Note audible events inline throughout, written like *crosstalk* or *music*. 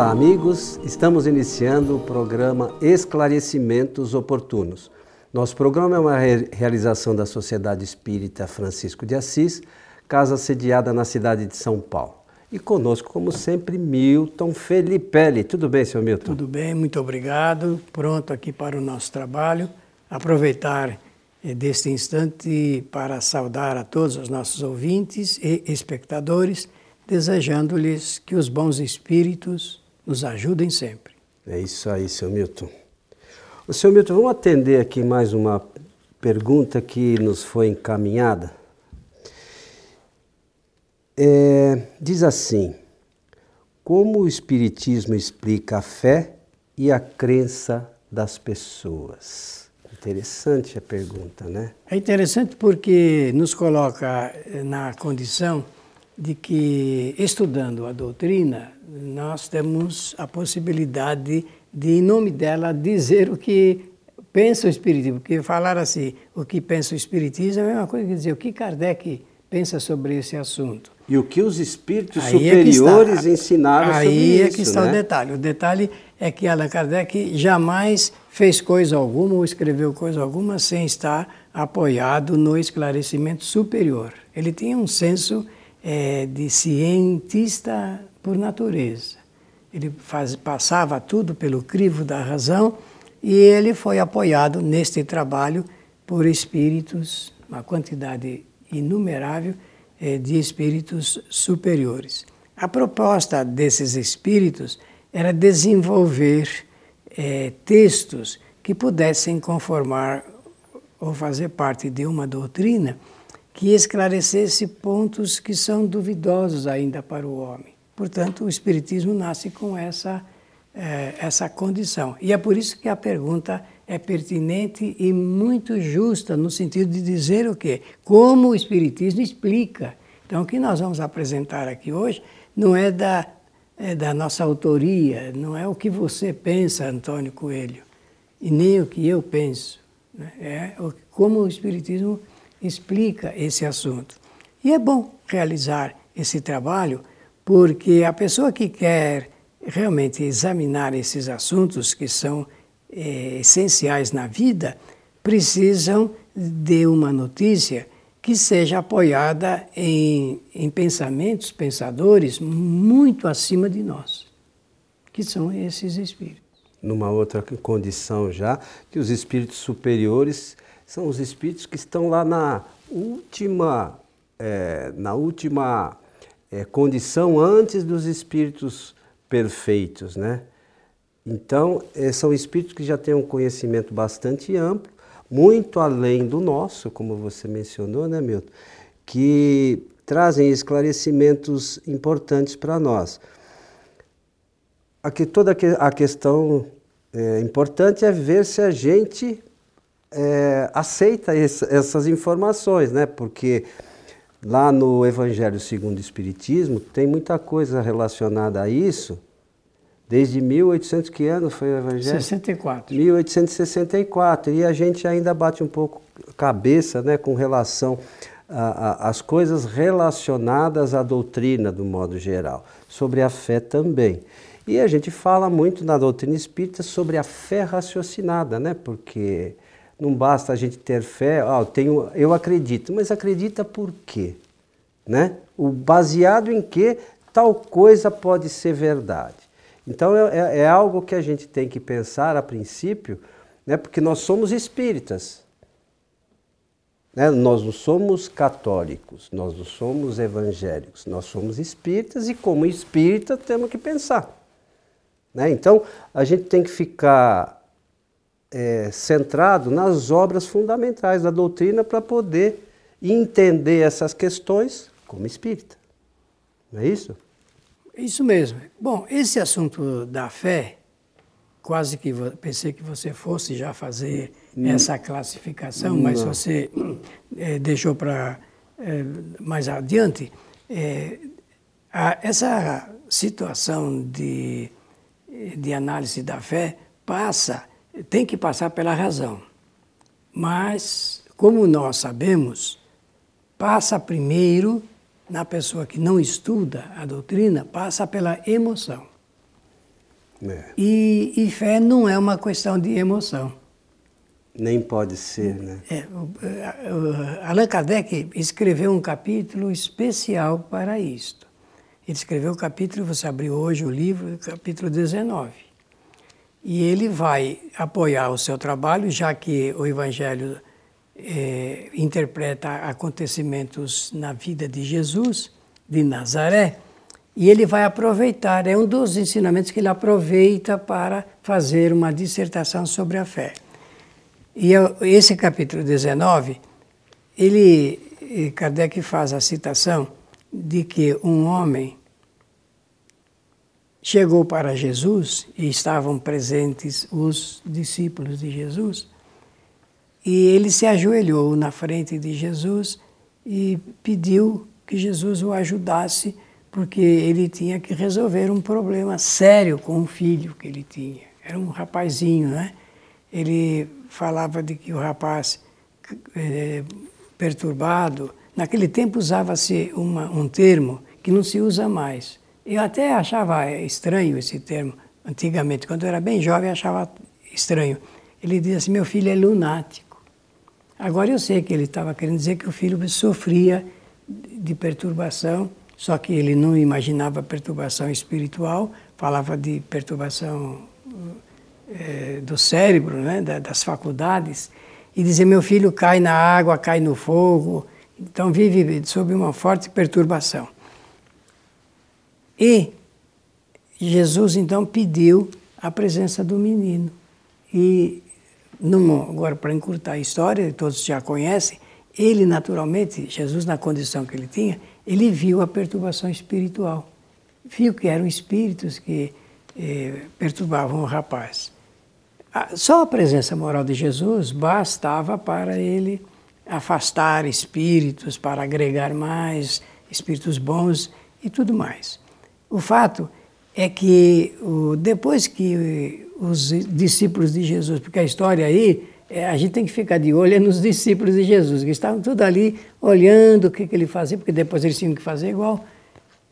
Olá, amigos. Estamos iniciando o programa Esclarecimentos Oportunos. Nosso programa é uma realização da Sociedade Espírita Francisco de Assis, casa sediada na cidade de São Paulo. E conosco, como sempre, Milton Felipelli. Tudo bem, senhor Milton? Tudo bem, muito obrigado. Pronto aqui para o nosso trabalho. Aproveitar eh, deste instante para saudar a todos os nossos ouvintes e espectadores desejando-lhes que os bons espíritos nos ajudem sempre. É isso aí, seu Milton. O seu Milton, vamos atender aqui mais uma pergunta que nos foi encaminhada. É, diz assim: Como o Espiritismo explica a fé e a crença das pessoas? Interessante a pergunta, né? É interessante porque nos coloca na condição de que, estudando a doutrina, nós temos a possibilidade de, em nome dela, dizer o que pensa o Espiritismo. Porque falar assim, o que pensa o Espiritismo é a mesma coisa que dizer o que Kardec pensa sobre esse assunto. E o que os espíritos aí superiores é está, ensinaram sobre isso. Aí é que está né? o detalhe. O detalhe é que Allan Kardec jamais fez coisa alguma ou escreveu coisa alguma sem estar apoiado no esclarecimento superior. Ele tinha um senso é, de cientista por natureza. Ele faz, passava tudo pelo crivo da razão e ele foi apoiado neste trabalho por espíritos, uma quantidade inumerável é, de espíritos superiores. A proposta desses espíritos era desenvolver é, textos que pudessem conformar ou fazer parte de uma doutrina que esclarecesse pontos que são duvidosos ainda para o homem. Portanto, o Espiritismo nasce com essa, eh, essa condição. E é por isso que a pergunta é pertinente e muito justa, no sentido de dizer o quê? Como o Espiritismo explica. Então, o que nós vamos apresentar aqui hoje não é da, é da nossa autoria, não é o que você pensa, Antônio Coelho, e nem o que eu penso. Né? É como o Espiritismo explica esse assunto. E é bom realizar esse trabalho porque a pessoa que quer realmente examinar esses assuntos que são é, essenciais na vida precisam de uma notícia que seja apoiada em, em pensamentos, pensadores muito acima de nós, que são esses espíritos. Numa outra condição já, que os espíritos superiores são os espíritos que estão lá na última, é, na última é, condição antes dos espíritos perfeitos, né? Então, é, são espíritos que já têm um conhecimento bastante amplo, muito além do nosso, como você mencionou, né, Milton? Que trazem esclarecimentos importantes para nós. Aqui, toda a questão é, importante é ver se a gente é, aceita essas informações, né? Porque lá no Evangelho segundo o Espiritismo tem muita coisa relacionada a isso. Desde 1800, que ano foi o Evangelho? 64. 1864. E a gente ainda bate um pouco cabeça né, com relação às coisas relacionadas à doutrina, do modo geral, sobre a fé também. E a gente fala muito na doutrina espírita sobre a fé raciocinada, né? Porque não basta a gente ter fé, ah, eu, tenho, eu acredito, mas acredita por quê? Né? O baseado em que tal coisa pode ser verdade. Então é, é, é algo que a gente tem que pensar a princípio, né? porque nós somos espíritas. Né? Nós não somos católicos, nós não somos evangélicos, nós somos espíritas e, como espírita, temos que pensar. Né? Então a gente tem que ficar é, centrado nas obras fundamentais da doutrina para poder entender essas questões como espírita. Não é isso? Isso mesmo. Bom, esse assunto da fé, quase que pensei que você fosse já fazer hum. essa classificação, Não. mas você é, deixou para é, mais adiante. É, a, essa situação de, de análise da fé passa tem que passar pela razão. Mas, como nós sabemos, passa primeiro na pessoa que não estuda a doutrina, passa pela emoção. É. E, e fé não é uma questão de emoção. Nem pode ser, né? É, Allan Kardec escreveu um capítulo especial para isto. Ele escreveu o capítulo, você abriu hoje o livro, capítulo 19. E ele vai apoiar o seu trabalho, já que o Evangelho é, interpreta acontecimentos na vida de Jesus, de Nazaré, e ele vai aproveitar, é um dos ensinamentos que ele aproveita para fazer uma dissertação sobre a fé. E esse capítulo 19, ele, Kardec faz a citação de que um homem chegou para Jesus e estavam presentes os discípulos de Jesus, e ele se ajoelhou na frente de Jesus e pediu que Jesus o ajudasse, porque ele tinha que resolver um problema sério com o filho que ele tinha. Era um rapazinho, né? Ele falava de que o rapaz é, perturbado, naquele tempo usava-se um termo que não se usa mais. Eu até achava estranho esse termo, antigamente, quando eu era bem jovem, achava estranho. Ele dizia assim: meu filho é lunático. Agora eu sei que ele estava querendo dizer que o filho sofria de perturbação, só que ele não imaginava perturbação espiritual, falava de perturbação é, do cérebro, né, das faculdades, e dizer: meu filho cai na água, cai no fogo, então vive sob uma forte perturbação. E Jesus então pediu a presença do menino. E numa, agora para encurtar a história, todos já conhecem, ele naturalmente, Jesus na condição que ele tinha, ele viu a perturbação espiritual. Viu que eram espíritos que eh, perturbavam o rapaz. Só a presença moral de Jesus bastava para ele afastar espíritos, para agregar mais espíritos bons e tudo mais. O fato é que depois que os discípulos de Jesus, porque a história aí, é, a gente tem que ficar de olho nos discípulos de Jesus, que estavam tudo ali olhando o que, que ele fazia, porque depois eles tinham que fazer igual.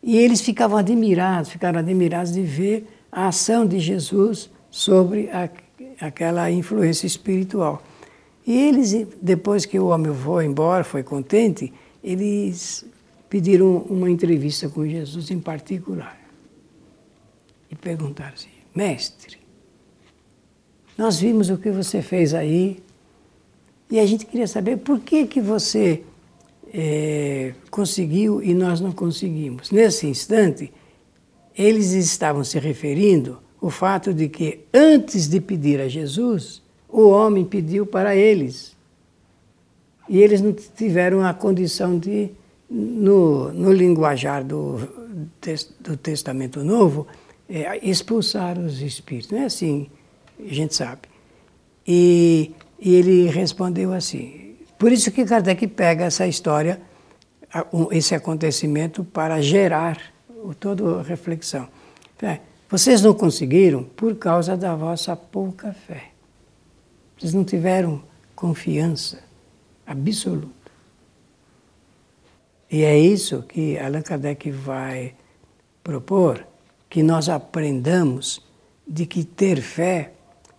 E eles ficavam admirados, ficaram admirados de ver a ação de Jesus sobre a, aquela influência espiritual. E eles, depois que o homem foi embora, foi contente, eles pediram uma entrevista com Jesus em particular. E perguntaram assim: Mestre, nós vimos o que você fez aí e a gente queria saber por que, que você é, conseguiu e nós não conseguimos. Nesse instante, eles estavam se referindo o fato de que antes de pedir a Jesus, o homem pediu para eles. E eles não tiveram a condição de, no, no linguajar do, do Testamento Novo, é, expulsar os espíritos. Não é assim, a gente sabe. E, e ele respondeu assim. Por isso que Kardec pega essa história, esse acontecimento, para gerar toda a reflexão. É, vocês não conseguiram por causa da vossa pouca fé. Vocês não tiveram confiança absoluta. E é isso que Allan Kardec vai propor, que nós aprendamos de que ter fé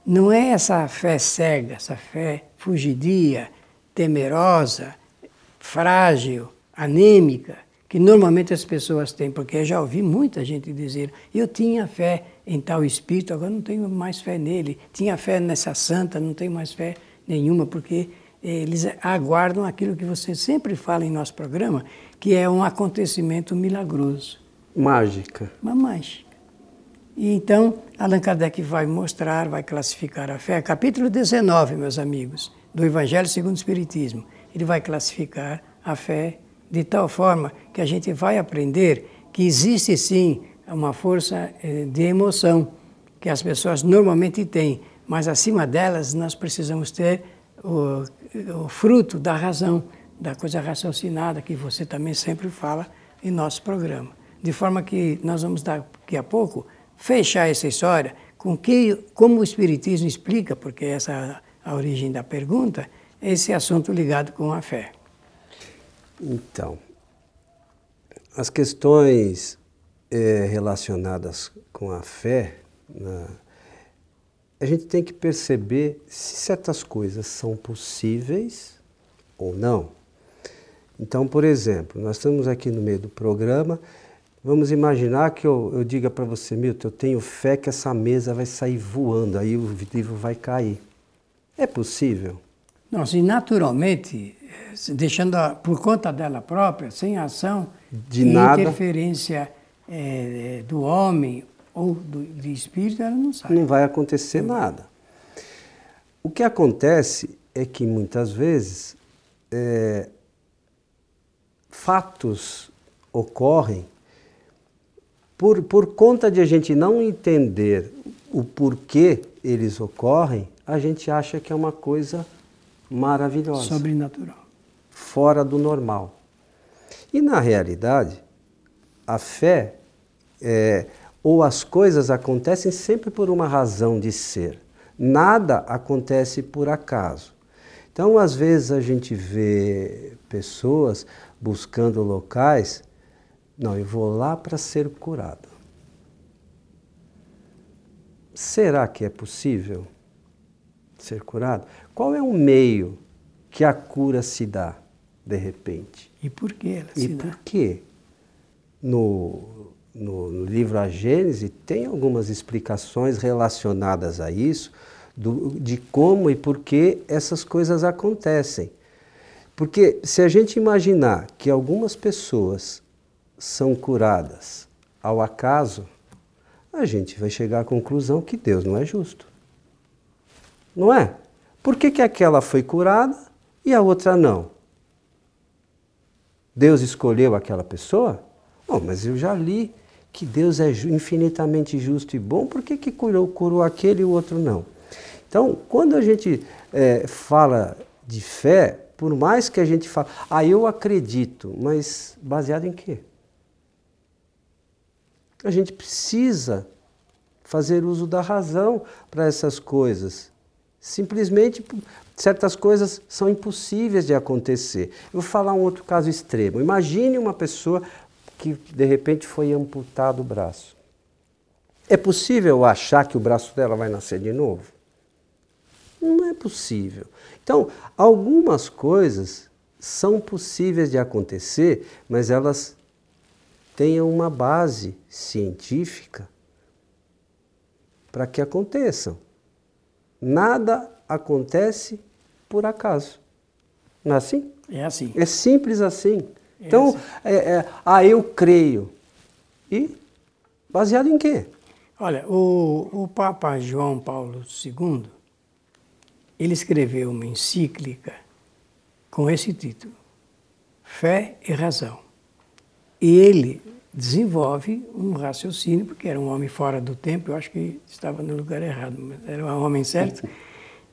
não é essa fé cega, essa fé fugidia, temerosa, frágil, anêmica, que normalmente as pessoas têm, porque eu já ouvi muita gente dizer: eu tinha fé em tal espírito, agora não tenho mais fé nele. Tinha fé nessa santa, não tenho mais fé nenhuma, porque eles aguardam aquilo que você sempre fala em nosso programa, que é um acontecimento milagroso. Mágica. Uma mágica. E então, Allan Kardec vai mostrar, vai classificar a fé, capítulo 19, meus amigos, do Evangelho segundo o Espiritismo. Ele vai classificar a fé de tal forma que a gente vai aprender que existe sim uma força eh, de emoção que as pessoas normalmente têm, mas acima delas nós precisamos ter o, o fruto da razão, da coisa raciocinada que você também sempre fala em nosso programa. De forma que nós vamos daqui a pouco fechar essa história com que, como o Espiritismo explica, porque essa é a origem da pergunta, esse assunto ligado com a fé. Então, as questões é, relacionadas com a fé, Né? A gente tem que perceber se certas coisas são possíveis ou não. Então, por exemplo, nós estamos aqui no meio do programa, vamos imaginar que eu, eu diga para você, Milton, eu tenho fé que essa mesa vai sair voando, aí o livro vai cair. É possível? Não, se naturalmente, deixando a, por conta dela própria, sem ação de nada. interferência é, do homem ou do, do espírito, ela não sai. Não vai acontecer nada. O que acontece é que muitas vezes é, fatos ocorrem por, por conta de a gente não entender o porquê eles ocorrem, a gente acha que é uma coisa maravilhosa. Sobrenatural. Fora do normal. E na realidade, a fé é, ou as coisas acontecem sempre por uma razão de ser. Nada acontece por acaso. Então, às vezes a gente vê pessoas buscando locais, não, eu vou lá para ser curado. Será que é possível ser curado? Qual é o meio que a cura se dá de repente? E por que ela e se por dá? quê? No, no, no, livro A Gênese tem algumas explicações relacionadas a isso, do, de como e por que essas coisas acontecem. Porque se a gente imaginar que algumas pessoas são curadas ao acaso, a gente vai chegar à conclusão que Deus não é justo. Não é? Por que, que aquela foi curada e a outra não? Deus escolheu aquela pessoa? Bom, mas eu já li que Deus é infinitamente justo e bom, por que, que curou, curou aquele e o outro não? Então, quando a gente é, fala de fé, por mais que a gente fale, ah, eu acredito, mas baseado em quê? A gente precisa fazer uso da razão para essas coisas. Simplesmente certas coisas são impossíveis de acontecer. Eu vou falar um outro caso extremo. Imagine uma pessoa que de repente foi amputado o braço. É possível achar que o braço dela vai nascer de novo? Não é possível. Então, algumas coisas são possíveis de acontecer, mas elas têm uma base científica para que aconteçam. Nada acontece por acaso. Não é assim? É assim. É simples assim. Então. É, é, ah, eu creio. E baseado em quê? Olha, o, o Papa João Paulo II, ele escreveu uma encíclica com esse título, Fé e Razão. E ele desenvolve um raciocínio, porque era um homem fora do tempo, eu acho que estava no lugar errado, mas era um homem certo,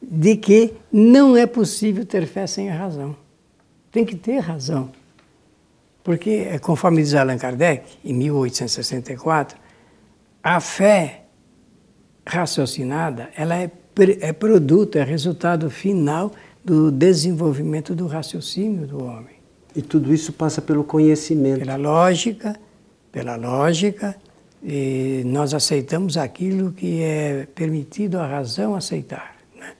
de que não é possível ter fé sem a razão. Tem que ter razão. Porque, é, conforme diz Allan Kardec, em 1864, a fé raciocinada ela é, é produto, é resultado final do desenvolvimento do raciocínio do homem. E tudo isso passa pelo conhecimento. Pela lógica, pela lógica, e nós aceitamos aquilo que é permitido a razão aceitar. Né?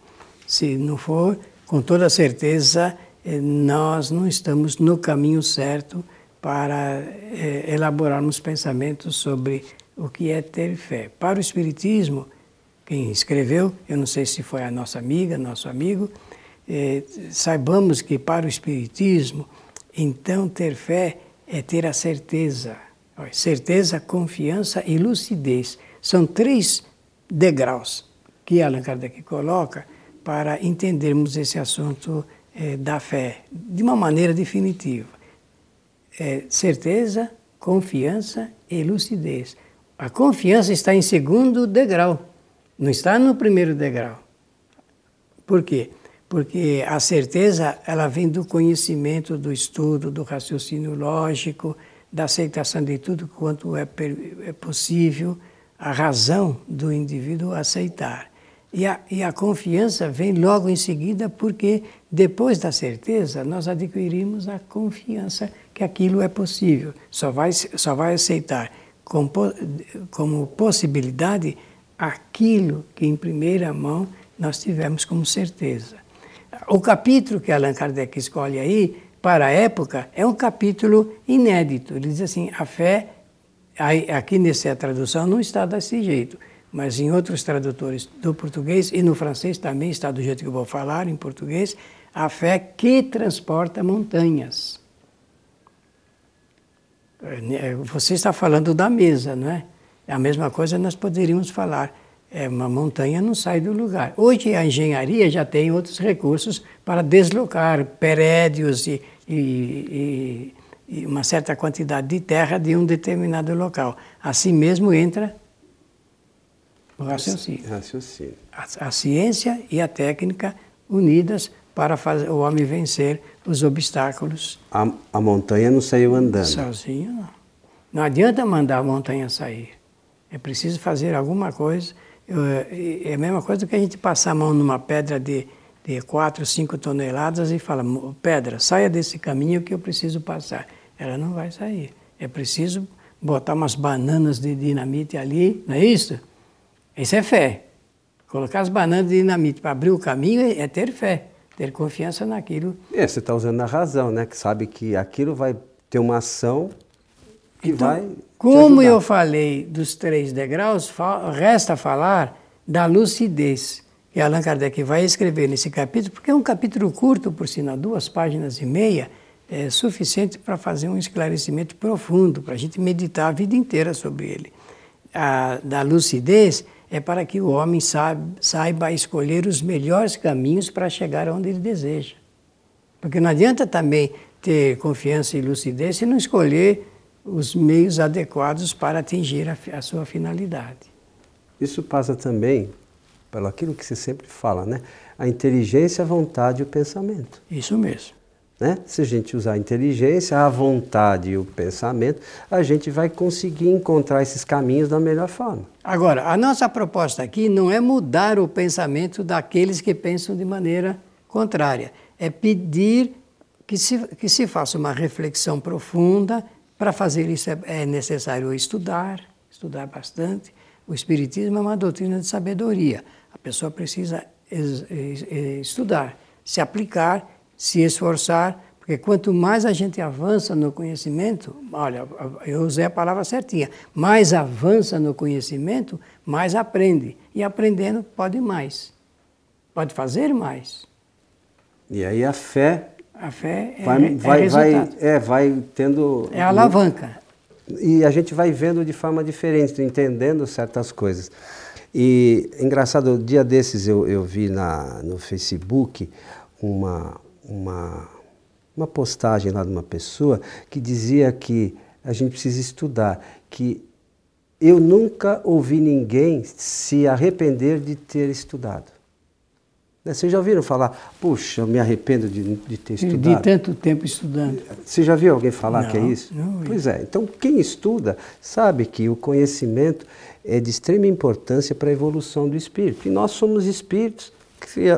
Se não for, com toda certeza, eh, nós não estamos no caminho certo para eh, elaborarmos pensamentos sobre o que é ter fé. Para o Espiritismo, quem escreveu, eu não sei se foi a nossa amiga, nosso amigo, eh, saibamos que para o Espiritismo, então ter fé é ter a certeza Certeza, confiança e lucidez. São três degraus que Allan Kardec coloca para entendermos esse assunto é, da fé de uma maneira definitiva. É, certeza, confiança e lucidez. A confiança está em segundo degrau, não está no primeiro degrau. Por quê? Porque a certeza ela vem do conhecimento, do estudo, do raciocínio lógico, da aceitação de tudo quanto é, é possível, a razão do indivíduo aceitar. E a, e a confiança vem logo em seguida, porque depois da certeza nós adquirimos a confiança que aquilo é possível. Só vai, só vai aceitar como, como possibilidade aquilo que em primeira mão nós tivemos como certeza. O capítulo que Allan Kardec escolhe aí, para a época, é um capítulo inédito. Ele diz assim: a fé, aqui nessa tradução não está desse jeito, mas em outros tradutores do português e no francês também está do jeito que eu vou falar em português, a fé que transporta montanhas. É, você está falando da mesa, não é? A mesma coisa nós poderíamos falar. É, uma montanha não sai do lugar. Hoje a engenharia já tem outros recursos para deslocar prédios e, e, e, e uma certa quantidade de terra de um determinado local. Assim mesmo entra o raciocínio. raciocínio. A, a ciência e a técnica unidas para fazer o homem vencer os obstáculos. A, a montanha não saiu andando. Sozinho não. Não adianta mandar a montanha sair. É preciso fazer alguma coisa. É a mesma coisa que a gente passar a mão numa pedra de, de 4, 5 toneladas e fala, pedra, saia desse caminho que eu preciso passar. Ela não vai sair. É preciso botar umas bananas de dinamite ali, não é isso? Isso é fé. Colocar as bananas de dinamite para abrir o caminho é ter fé ter confiança naquilo. É, você está usando a razão, né? Que sabe que aquilo vai ter uma ação que então, vai. Como eu falei dos três degraus, resta falar da lucidez que Allan Kardec vai escrever nesse capítulo, porque é um capítulo curto, por sinal, duas páginas e meia, é suficiente para fazer um esclarecimento profundo, para a gente meditar a vida inteira sobre ele. A, da lucidez é para que o homem saiba, escolher os melhores caminhos para chegar onde ele deseja. Porque não adianta também ter confiança e lucidez se não escolher os meios adequados para atingir a, a sua finalidade. Isso passa também pelo aquilo que você sempre fala, né? A inteligência, a vontade e o pensamento. Isso mesmo. Né? Se a gente usar a inteligência, a vontade e o pensamento, a gente vai conseguir encontrar esses caminhos da melhor forma. Agora, a nossa proposta aqui não é mudar o pensamento daqueles que pensam de maneira contrária. É pedir que se, que se faça uma reflexão profunda. Para fazer isso é, é necessário estudar, estudar bastante. O Espiritismo é uma doutrina de sabedoria. A pessoa precisa estudar, se aplicar se esforçar, porque quanto mais a gente avança no conhecimento, olha, eu usei a palavra certinha, mais avança no conhecimento, mais aprende. E aprendendo pode mais. Pode fazer mais. E aí a fé. A fé é, vai, é vai, vai, é, vai tendo. É alavanca. E a gente vai vendo de forma diferente, entendendo certas coisas. E engraçado, dia desses eu, eu vi na, no Facebook uma, uma, uma postagem lá de uma pessoa que dizia que a gente precisa estudar, que eu nunca ouvi ninguém se arrepender de ter estudado. Né, vocês já ouviram falar, puxa, eu me arrependo de, de ter estudado? De tanto tempo estudando. Você já viu alguém falar não, que é isso? Não pois é, então quem estuda sabe que o conhecimento é de extrema importância para a evolução do espírito. E nós somos espíritos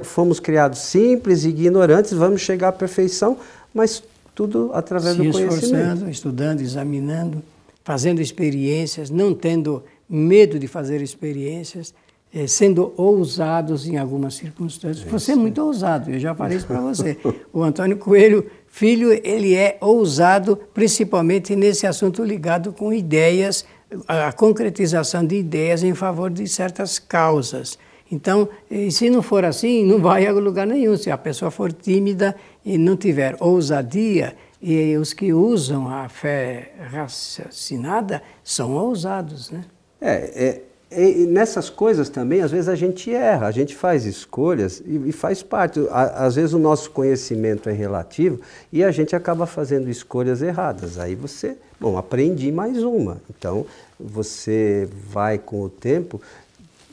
fomos criados simples e ignorantes, vamos chegar à perfeição, mas tudo através Se do conhecimento. esforçando, estudando, examinando, fazendo experiências, não tendo medo de fazer experiências, eh, sendo ousados em algumas circunstâncias. É você é muito ousado, eu já falei isso para você. *laughs* O Antônio Coelho, filho, ele é ousado, principalmente nesse assunto ligado com ideias, a concretização de ideias em favor de certas causas. Então, se não for assim, não vai a lugar nenhum. Se a pessoa for tímida e não tiver ousadia, e os que usam a fé raciocinada são ousados, né? É, é, é, nessas coisas também, às vezes a gente erra, a gente faz escolhas e, e faz parte. às vezes o nosso conhecimento é relativo e a gente acaba fazendo escolhas erradas. Aí você, bom, aprendi mais uma. Então, você vai com o tempo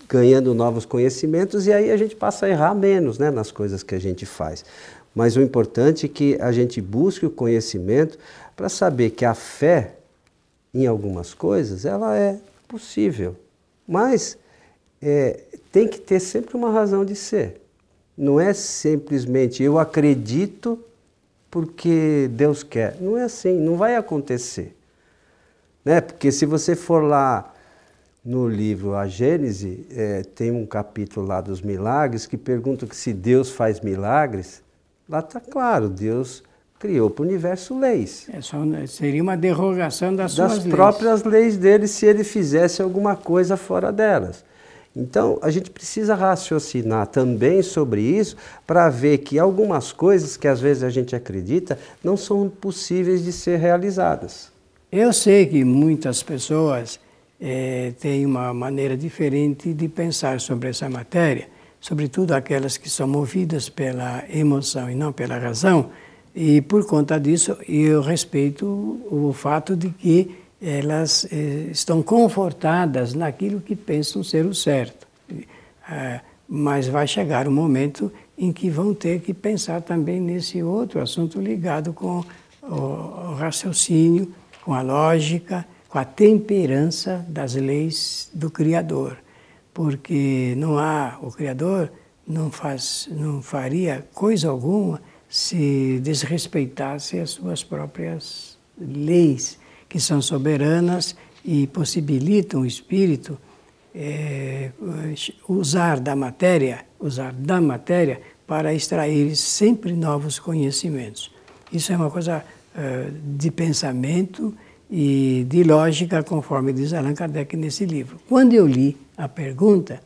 ganhando novos conhecimentos e aí a gente passa a errar menos né, nas coisas que a gente faz. Mas o importante é que a gente busque o conhecimento para saber que a fé em algumas coisas ela é possível, mas é, tem que ter sempre uma razão de ser. Não é simplesmente eu acredito porque Deus quer. Não é assim, não vai acontecer. Né? Porque se você for lá no livro A Gênese, é, tem um capítulo lá dos milagres que pergunta que se Deus faz milagres, lá está claro, Deus criou para o universo leis. É só, seria uma derrogação das, das suas leis. próprias leis dele se ele fizesse alguma coisa fora delas. Então, a gente precisa raciocinar também sobre isso para ver que algumas coisas que às vezes a gente acredita não são possíveis de ser realizadas. Eu sei que muitas pessoas é, têm uma maneira diferente de pensar sobre essa matéria, sobretudo aquelas que são movidas pela emoção e não pela razão, e por conta disso eu respeito o fato de que elas eh, estão confortadas naquilo que pensam ser o certo. Ah, mas vai chegar um momento em que vão ter que pensar também nesse outro assunto ligado com o, o raciocínio, com a lógica, com a temperança das leis do Criador. Porque não há, o Criador não, faz, não faria coisa alguma se desrespeitasse as suas próprias leis que são soberanas e possibilitam o espírito é, usar da matéria, usar da matéria para extrair sempre novos conhecimentos. Isso é uma coisa uh, de pensamento e de lógica, conforme diz Allan Kardec nesse livro. Quando eu li a pergunta,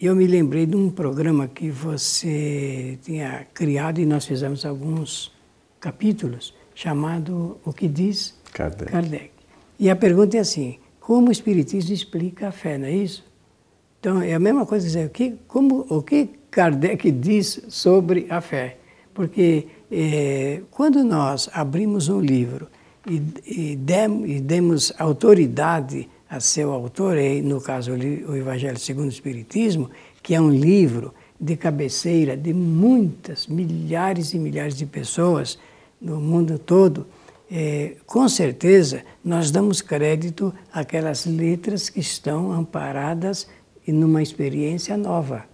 eu me lembrei de um programa que você tinha criado e nós fizemos alguns capítulos, chamado O que diz Kardec. Kardec. E a pergunta é assim: como o Espiritismo explica a fé, não é isso? Então é a mesma coisa dizer o que, como, o que Kardec diz sobre a fé. Porque é, quando nós abrimos um livro e, e, dem, e demos autoridade a seu autor, e no caso o Evangelho segundo o Espiritismo, que é um livro de cabeceira de muitas, milhares e milhares de pessoas no mundo todo, é, com certeza nós damos crédito àquelas letras que estão amparadas numa experiência nova.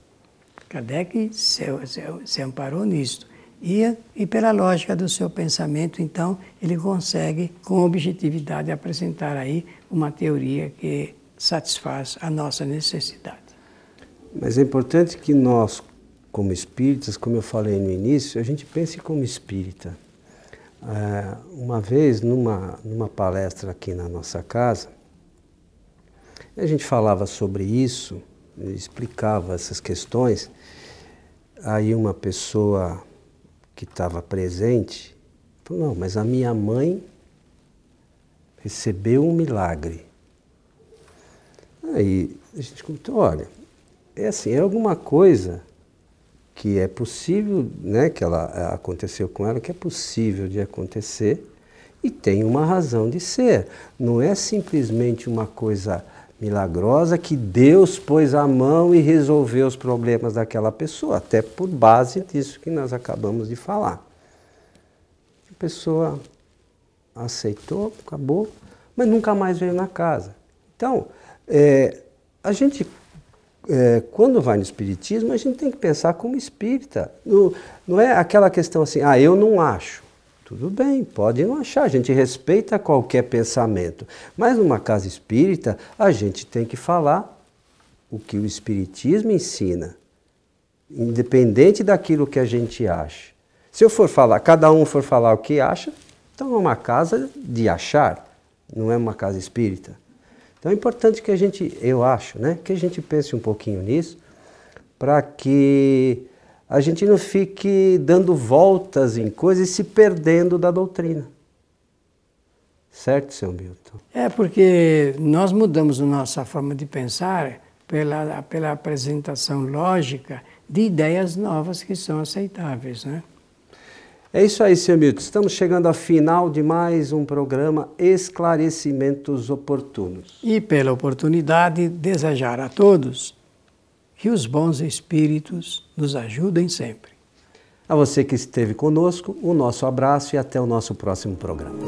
Kardec se, se, se amparou nisto. E, e pela lógica do seu pensamento, então, ele consegue, com objetividade, apresentar aí uma teoria que satisfaz a nossa necessidade. Mas é importante que nós, como espíritas, como eu falei no início, a gente pense como espírita. É, uma vez, numa, numa palestra aqui na nossa casa, a gente falava sobre isso, explicava essas questões. Aí uma pessoa que estava presente falou: Não, mas a minha mãe recebeu um milagre. Aí a gente comentou: Olha, é assim, é alguma coisa que é possível, né, que ela eh, aconteceu com ela, que é possível de acontecer e tem uma razão de ser. Não é simplesmente uma coisa milagrosa que Deus pôs a mão e resolveu os problemas daquela pessoa, até por base disso que nós acabamos de falar. A pessoa aceitou, acabou, mas nunca mais veio na casa. Então, é, a gente é, quando vai no espiritismo, a gente tem que pensar como espírita. Não é aquela questão assim, ah, eu não acho. Tudo bem, pode não achar, a gente respeita qualquer pensamento. Mas numa casa espírita, a gente tem que falar o que o espiritismo ensina, independente daquilo que a gente acha. Se eu for falar, cada um for falar o que acha, então é uma casa de achar, não é uma casa espírita. Então é importante que a gente, eu acho, né, que a gente pense um pouquinho nisso, para que a gente não fique dando voltas em coisas e se perdendo da doutrina. Certo, seu Milton? É, porque nós mudamos a nossa forma de pensar pela, pela apresentação lógica de ideias novas que são aceitáveis, né? É isso aí, seu Milton. Estamos chegando ao final de mais um programa Esclarecimentos Oportunos. E pela oportunidade, desejar a todos que os bons espíritos nos ajudem sempre. A você que esteve conosco, o nosso abraço e até o nosso próximo programa.